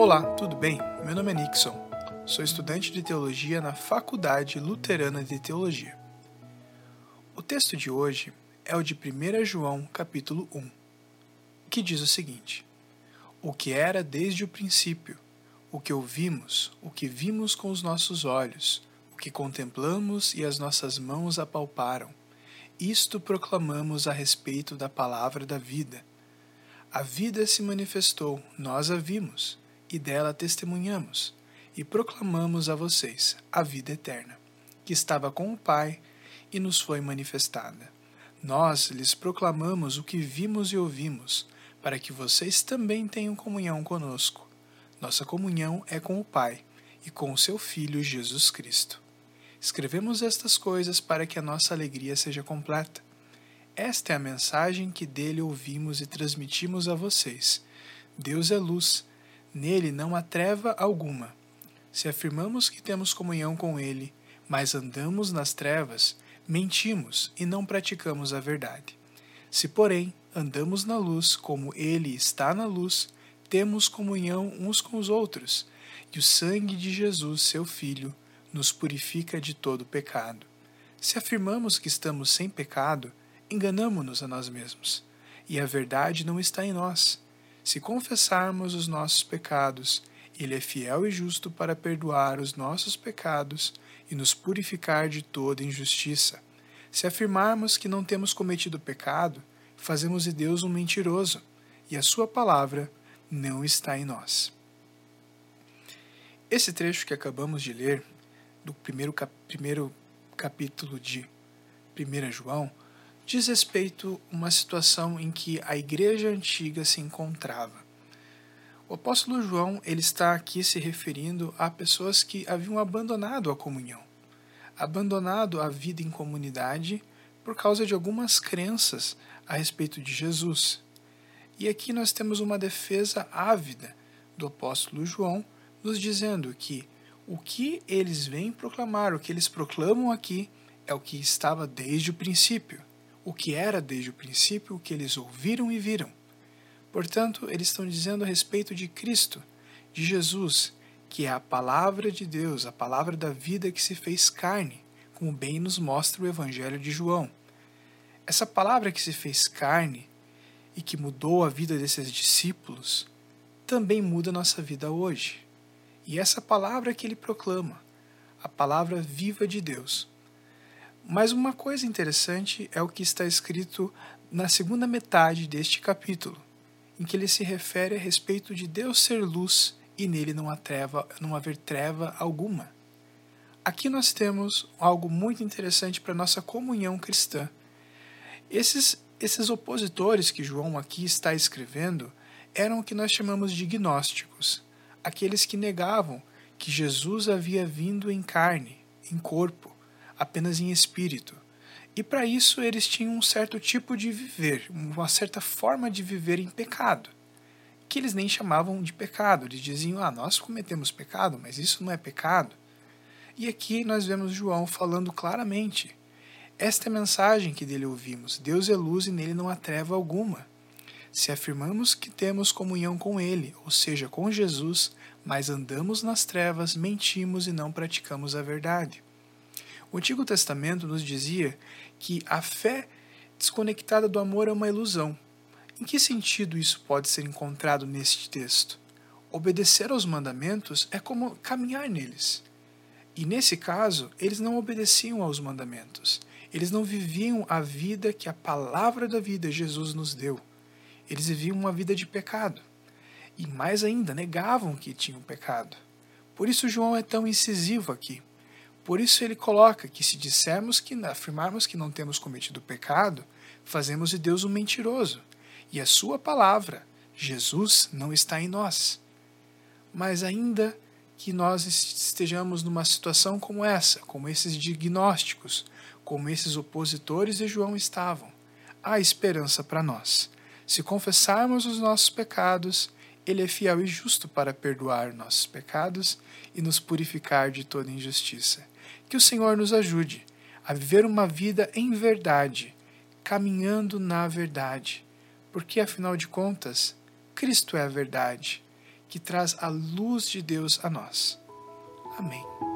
Olá, tudo bem? Meu nome é Nixon. Sou estudante de teologia na Faculdade Luterana de Teologia. O texto de hoje é o de 1 João, capítulo 1, que diz o seguinte: O que era desde o princípio, o que ouvimos, o que vimos com os nossos olhos, o que contemplamos e as nossas mãos apalparam, isto proclamamos a respeito da palavra da vida. A vida se manifestou, nós a vimos e dela testemunhamos e proclamamos a vocês a vida eterna, que estava com o Pai e nos foi manifestada. Nós lhes proclamamos o que vimos e ouvimos, para que vocês também tenham comunhão conosco. Nossa comunhão é com o Pai e com o seu Filho Jesus Cristo. Escrevemos estas coisas para que a nossa alegria seja completa. Esta é a mensagem que dele ouvimos e transmitimos a vocês. Deus é luz Nele não há treva alguma. Se afirmamos que temos comunhão com Ele, mas andamos nas trevas, mentimos e não praticamos a verdade. Se, porém, andamos na luz como Ele está na luz, temos comunhão uns com os outros, e o sangue de Jesus, seu Filho, nos purifica de todo pecado. Se afirmamos que estamos sem pecado, enganamo-nos a nós mesmos, e a verdade não está em nós. Se confessarmos os nossos pecados, Ele é fiel e justo para perdoar os nossos pecados e nos purificar de toda injustiça. Se afirmarmos que não temos cometido pecado, fazemos de Deus um mentiroso, e a Sua palavra não está em nós. Esse trecho que acabamos de ler, do primeiro, cap primeiro capítulo de 1 João, diz respeito a uma situação em que a igreja antiga se encontrava. O apóstolo João ele está aqui se referindo a pessoas que haviam abandonado a comunhão, abandonado a vida em comunidade por causa de algumas crenças a respeito de Jesus. E aqui nós temos uma defesa ávida do apóstolo João, nos dizendo que o que eles vêm proclamar, o que eles proclamam aqui, é o que estava desde o princípio o que era desde o princípio, o que eles ouviram e viram. Portanto, eles estão dizendo a respeito de Cristo, de Jesus, que é a palavra de Deus, a palavra da vida que se fez carne, como bem nos mostra o Evangelho de João. Essa palavra que se fez carne e que mudou a vida desses discípulos, também muda a nossa vida hoje. E essa palavra que ele proclama, a palavra viva de Deus, mas uma coisa interessante é o que está escrito na segunda metade deste capítulo, em que ele se refere a respeito de Deus ser luz e nele não, há treva, não haver treva alguma. Aqui nós temos algo muito interessante para a nossa comunhão cristã. Esses, esses opositores que João aqui está escrevendo eram o que nós chamamos de gnósticos, aqueles que negavam que Jesus havia vindo em carne, em corpo, apenas em espírito. E para isso eles tinham um certo tipo de viver, uma certa forma de viver em pecado, que eles nem chamavam de pecado, eles diziam: "Ah, nós cometemos pecado, mas isso não é pecado". E aqui nós vemos João falando claramente: esta é a mensagem que dele ouvimos: Deus é luz e nele não há treva alguma. Se afirmamos que temos comunhão com Ele, ou seja, com Jesus, mas andamos nas trevas, mentimos e não praticamos a verdade. O Antigo Testamento nos dizia que a fé desconectada do amor é uma ilusão. Em que sentido isso pode ser encontrado neste texto? Obedecer aos mandamentos é como caminhar neles. E nesse caso, eles não obedeciam aos mandamentos. Eles não viviam a vida que a palavra da vida Jesus nos deu. Eles viviam uma vida de pecado. E mais ainda, negavam que tinham pecado. Por isso João é tão incisivo aqui. Por isso ele coloca que se dissermos que afirmarmos que não temos cometido pecado, fazemos de Deus um mentiroso, e a sua palavra, Jesus, não está em nós. Mas ainda que nós estejamos numa situação como essa, como esses diagnósticos, como esses opositores de João estavam, há esperança para nós. Se confessarmos os nossos pecados, ele é fiel e justo para perdoar nossos pecados e nos purificar de toda injustiça. Que o Senhor nos ajude a viver uma vida em verdade, caminhando na verdade, porque afinal de contas, Cristo é a verdade. que traz a luz de Deus a nós. Amém.